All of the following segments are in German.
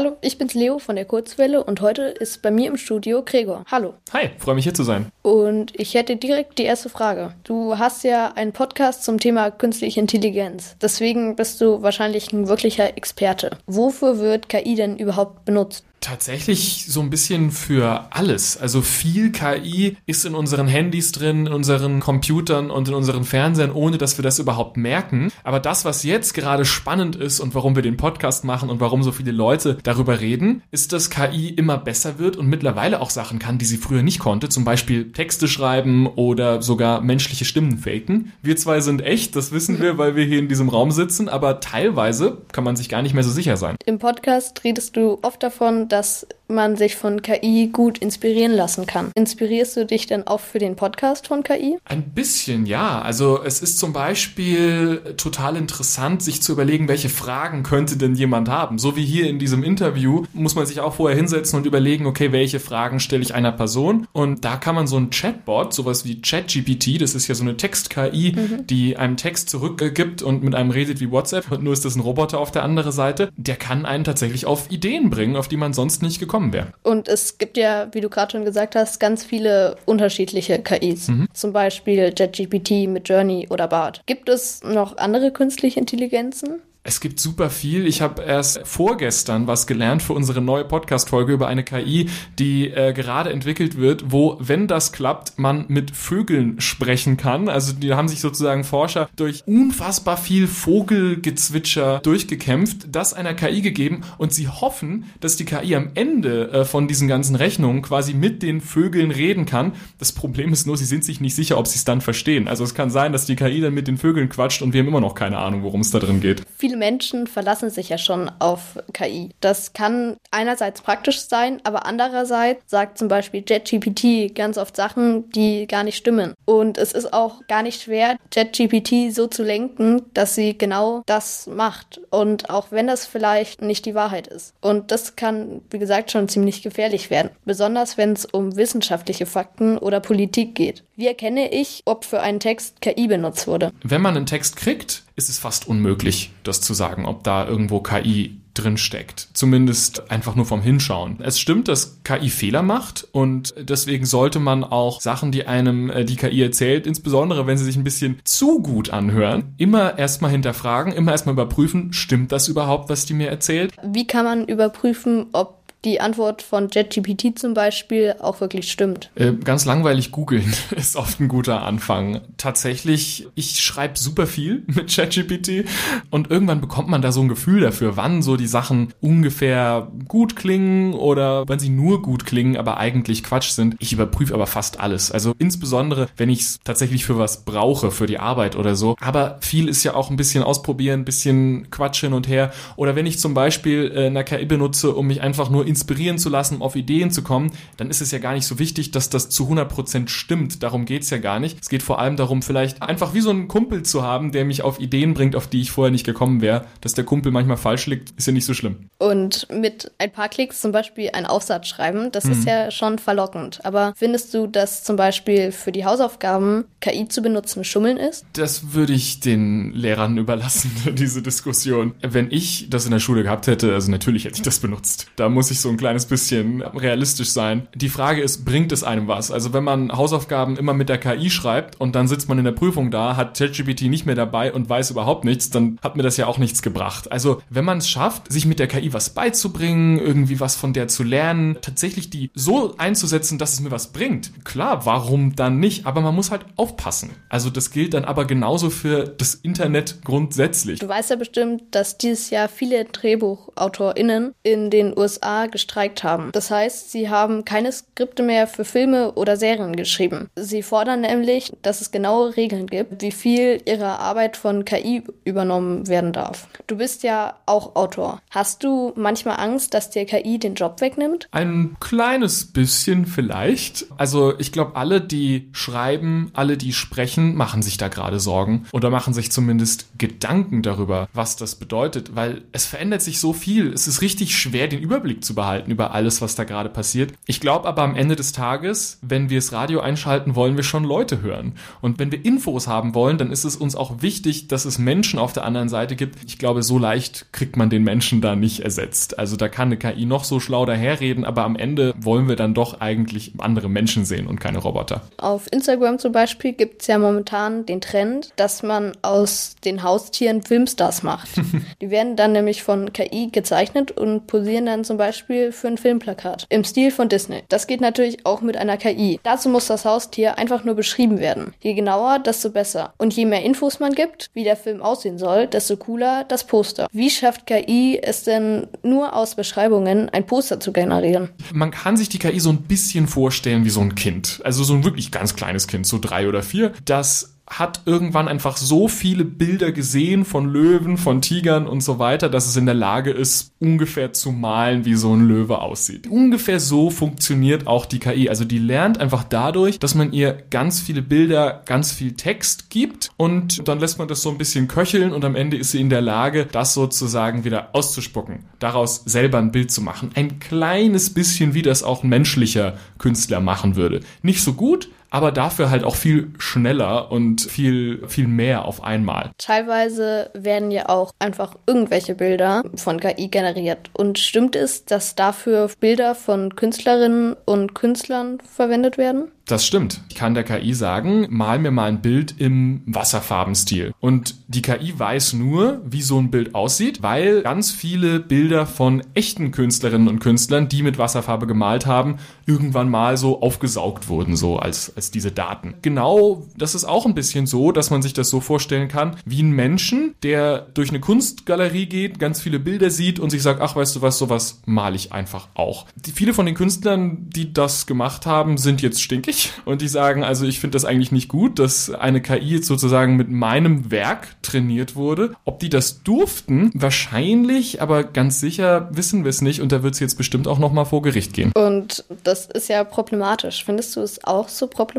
Hallo, ich bin's Leo von der Kurzwelle und heute ist bei mir im Studio Gregor. Hallo. Hi, freue mich hier zu sein. Und ich hätte direkt die erste Frage. Du hast ja einen Podcast zum Thema künstliche Intelligenz. Deswegen bist du wahrscheinlich ein wirklicher Experte. Wofür wird KI denn überhaupt benutzt? Tatsächlich so ein bisschen für alles. Also viel KI ist in unseren Handys drin, in unseren Computern und in unseren Fernsehern, ohne dass wir das überhaupt merken. Aber das, was jetzt gerade spannend ist und warum wir den Podcast machen und warum so viele Leute darüber reden, ist, dass KI immer besser wird und mittlerweile auch Sachen kann, die sie früher nicht konnte. Zum Beispiel Texte schreiben oder sogar menschliche Stimmen faken. Wir zwei sind echt, das wissen wir, weil wir hier in diesem Raum sitzen, aber teilweise kann man sich gar nicht mehr so sicher sein. Im Podcast redest du oft davon, dass man sich von KI gut inspirieren lassen kann. Inspirierst du dich denn auch für den Podcast von KI? Ein bisschen, ja. Also es ist zum Beispiel total interessant, sich zu überlegen, welche Fragen könnte denn jemand haben. So wie hier in diesem Interview muss man sich auch vorher hinsetzen und überlegen, okay, welche Fragen stelle ich einer Person? Und da kann man so ein Chatbot, sowas wie ChatGPT, das ist ja so eine Text-KI, mhm. die einem Text zurückgibt und mit einem redet wie WhatsApp, nur ist das ein Roboter auf der anderen Seite, der kann einen tatsächlich auf Ideen bringen, auf die man sonst nicht gekommen gekommen wäre. Und es gibt ja, wie du gerade schon gesagt hast, ganz viele unterschiedliche KIs. Mhm. Zum Beispiel JetGPT mit Journey oder BART. Gibt es noch andere künstliche Intelligenzen? Es gibt super viel. Ich habe erst vorgestern was gelernt für unsere neue Podcast-Folge über eine KI, die äh, gerade entwickelt wird, wo, wenn das klappt, man mit Vögeln sprechen kann. Also die haben sich sozusagen Forscher durch unfassbar viel Vogelgezwitscher durchgekämpft, das einer KI gegeben und sie hoffen, dass die KI am Ende äh, von diesen ganzen Rechnungen quasi mit den Vögeln reden kann. Das Problem ist nur, sie sind sich nicht sicher, ob sie es dann verstehen. Also es kann sein, dass die KI dann mit den Vögeln quatscht und wir haben immer noch keine Ahnung, worum es da drin geht. Viele viele Menschen verlassen sich ja schon auf KI. Das kann einerseits praktisch sein, aber andererseits sagt zum Beispiel JetGPT ganz oft Sachen, die gar nicht stimmen. Und es ist auch gar nicht schwer, JetGPT so zu lenken, dass sie genau das macht. Und auch wenn das vielleicht nicht die Wahrheit ist. Und das kann, wie gesagt, schon ziemlich gefährlich werden. Besonders wenn es um wissenschaftliche Fakten oder Politik geht. Wie erkenne ich, ob für einen Text KI benutzt wurde? Wenn man einen Text kriegt, ist es fast unmöglich, das zu sagen, ob da irgendwo KI drin steckt. Zumindest einfach nur vom Hinschauen. Es stimmt, dass KI Fehler macht und deswegen sollte man auch Sachen, die einem äh, die KI erzählt, insbesondere wenn sie sich ein bisschen zu gut anhören, immer erstmal hinterfragen, immer erstmal überprüfen, stimmt das überhaupt, was die mir erzählt? Wie kann man überprüfen, ob die Antwort von JetGPT zum Beispiel auch wirklich stimmt. Äh, ganz langweilig googeln ist oft ein guter Anfang. Tatsächlich, ich schreibe super viel mit JetGPT und irgendwann bekommt man da so ein Gefühl dafür, wann so die Sachen ungefähr gut klingen oder wann sie nur gut klingen, aber eigentlich Quatsch sind. Ich überprüfe aber fast alles. Also insbesondere, wenn ich es tatsächlich für was brauche, für die Arbeit oder so. Aber viel ist ja auch ein bisschen ausprobieren, ein bisschen Quatsch hin und her. Oder wenn ich zum Beispiel äh, eine KI benutze, um mich einfach nur inspirieren zu lassen, um auf Ideen zu kommen, dann ist es ja gar nicht so wichtig, dass das zu 100% stimmt. Darum geht's ja gar nicht. Es geht vor allem darum, vielleicht einfach wie so einen Kumpel zu haben, der mich auf Ideen bringt, auf die ich vorher nicht gekommen wäre. Dass der Kumpel manchmal falsch liegt, ist ja nicht so schlimm. Und mit ein paar Klicks zum Beispiel einen Aufsatz schreiben, das mhm. ist ja schon verlockend. Aber findest du, dass zum Beispiel für die Hausaufgaben KI zu benutzen Schummeln ist? Das würde ich den Lehrern überlassen, diese Diskussion. Wenn ich das in der Schule gehabt hätte, also natürlich hätte ich das benutzt. Da muss ich so ein kleines bisschen realistisch sein. Die Frage ist, bringt es einem was? Also wenn man Hausaufgaben immer mit der KI schreibt und dann sitzt man in der Prüfung da, hat ChatGPT nicht mehr dabei und weiß überhaupt nichts, dann hat mir das ja auch nichts gebracht. Also wenn man es schafft, sich mit der KI was beizubringen, irgendwie was von der zu lernen, tatsächlich die so einzusetzen, dass es mir was bringt. Klar, warum dann nicht? Aber man muss halt aufpassen. Also das gilt dann aber genauso für das Internet grundsätzlich. Du weißt ja bestimmt, dass dieses Jahr viele DrehbuchautorInnen in den USA gestreikt haben. Das heißt, sie haben keine Skripte mehr für Filme oder Serien geschrieben. Sie fordern nämlich, dass es genaue Regeln gibt, wie viel ihrer Arbeit von KI übernommen werden darf. Du bist ja auch Autor. Hast du manchmal Angst, dass dir KI den Job wegnimmt? Ein kleines bisschen vielleicht. Also ich glaube, alle, die schreiben, alle, die sprechen, machen sich da gerade Sorgen oder machen sich zumindest Gedanken darüber, was das bedeutet, weil es verändert sich so viel. Es ist richtig schwer, den Überblick zu behalten über alles, was da gerade passiert. Ich glaube aber am Ende des Tages, wenn wir das Radio einschalten, wollen wir schon Leute hören. Und wenn wir Infos haben wollen, dann ist es uns auch wichtig, dass es Menschen auf der anderen Seite gibt. Ich glaube, so leicht kriegt man den Menschen da nicht ersetzt. Also da kann eine KI noch so schlau daherreden, aber am Ende wollen wir dann doch eigentlich andere Menschen sehen und keine Roboter. Auf Instagram zum Beispiel gibt es ja momentan den Trend, dass man aus den Haustieren Filmstars macht. Die werden dann nämlich von KI gezeichnet und posieren dann zum Beispiel für ein Filmplakat im Stil von Disney. Das geht natürlich auch mit einer KI. Dazu muss das Haustier einfach nur beschrieben werden. Je genauer, desto besser. Und je mehr Infos man gibt, wie der Film aussehen soll, desto cooler das Poster. Wie schafft KI es denn nur aus Beschreibungen ein Poster zu generieren? Man kann sich die KI so ein bisschen vorstellen wie so ein Kind. Also so ein wirklich ganz kleines Kind, so drei oder vier, das hat irgendwann einfach so viele Bilder gesehen von Löwen, von Tigern und so weiter, dass es in der Lage ist, ungefähr zu malen, wie so ein Löwe aussieht. Ungefähr so funktioniert auch die KI. Also die lernt einfach dadurch, dass man ihr ganz viele Bilder, ganz viel Text gibt und dann lässt man das so ein bisschen köcheln und am Ende ist sie in der Lage, das sozusagen wieder auszuspucken, daraus selber ein Bild zu machen. Ein kleines bisschen, wie das auch ein menschlicher Künstler machen würde. Nicht so gut, aber dafür halt auch viel schneller und viel, viel mehr auf einmal. Teilweise werden ja auch einfach irgendwelche Bilder von KI generiert. Und stimmt es, dass dafür Bilder von Künstlerinnen und Künstlern verwendet werden? Das stimmt. Ich kann der KI sagen, mal mir mal ein Bild im Wasserfarbenstil. Und die KI weiß nur, wie so ein Bild aussieht, weil ganz viele Bilder von echten Künstlerinnen und Künstlern, die mit Wasserfarbe gemalt haben, irgendwann mal so aufgesaugt wurden, so als, als diese Daten. Genau, das ist auch ein bisschen so, dass man sich das so vorstellen kann, wie ein Menschen, der durch eine Kunstgalerie geht, ganz viele Bilder sieht und sich sagt, ach, weißt du was, sowas male ich einfach auch. Die, viele von den Künstlern, die das gemacht haben, sind jetzt stinkig und die sagen, also ich finde das eigentlich nicht gut, dass eine KI jetzt sozusagen mit meinem Werk trainiert wurde. Ob die das durften, wahrscheinlich, aber ganz sicher wissen wir es nicht und da wird es jetzt bestimmt auch nochmal vor Gericht gehen. Und das ist ja problematisch. Findest du es auch so problematisch?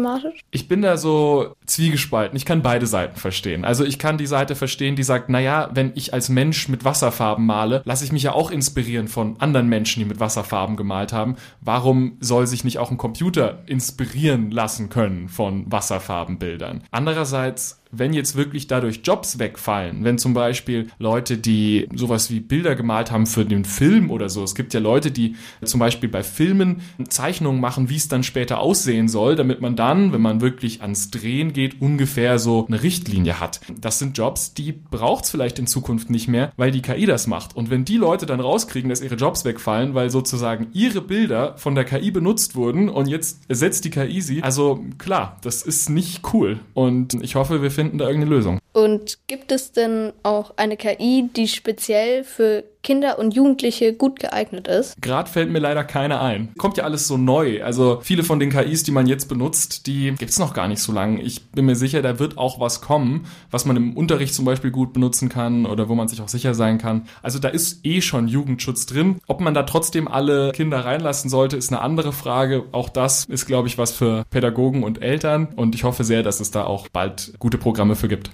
Ich bin da so zwiegespalten. Ich kann beide Seiten verstehen. Also ich kann die Seite verstehen, die sagt, naja, wenn ich als Mensch mit Wasserfarben male, lasse ich mich ja auch inspirieren von anderen Menschen, die mit Wasserfarben gemalt haben. Warum soll sich nicht auch ein Computer inspirieren? inspirieren lassen können von Wasserfarbenbildern. Andererseits wenn jetzt wirklich dadurch Jobs wegfallen, wenn zum Beispiel Leute, die sowas wie Bilder gemalt haben für den Film oder so, es gibt ja Leute, die zum Beispiel bei Filmen Zeichnungen machen, wie es dann später aussehen soll, damit man dann, wenn man wirklich ans Drehen geht, ungefähr so eine Richtlinie hat. Das sind Jobs, die braucht es vielleicht in Zukunft nicht mehr, weil die KI das macht. Und wenn die Leute dann rauskriegen, dass ihre Jobs wegfallen, weil sozusagen ihre Bilder von der KI benutzt wurden und jetzt ersetzt die KI sie, also klar, das ist nicht cool. Und ich hoffe, wir finden finden da irgendeine Lösung. Und gibt es denn auch eine KI, die speziell für Kinder und Jugendliche gut geeignet ist? Gerade fällt mir leider keine ein. Kommt ja alles so neu. Also viele von den KIs, die man jetzt benutzt, die gibt's noch gar nicht so lange. Ich bin mir sicher, da wird auch was kommen, was man im Unterricht zum Beispiel gut benutzen kann oder wo man sich auch sicher sein kann. Also da ist eh schon Jugendschutz drin. Ob man da trotzdem alle Kinder reinlassen sollte, ist eine andere Frage. Auch das ist, glaube ich, was für Pädagogen und Eltern. Und ich hoffe sehr, dass es da auch bald gute Programme für gibt.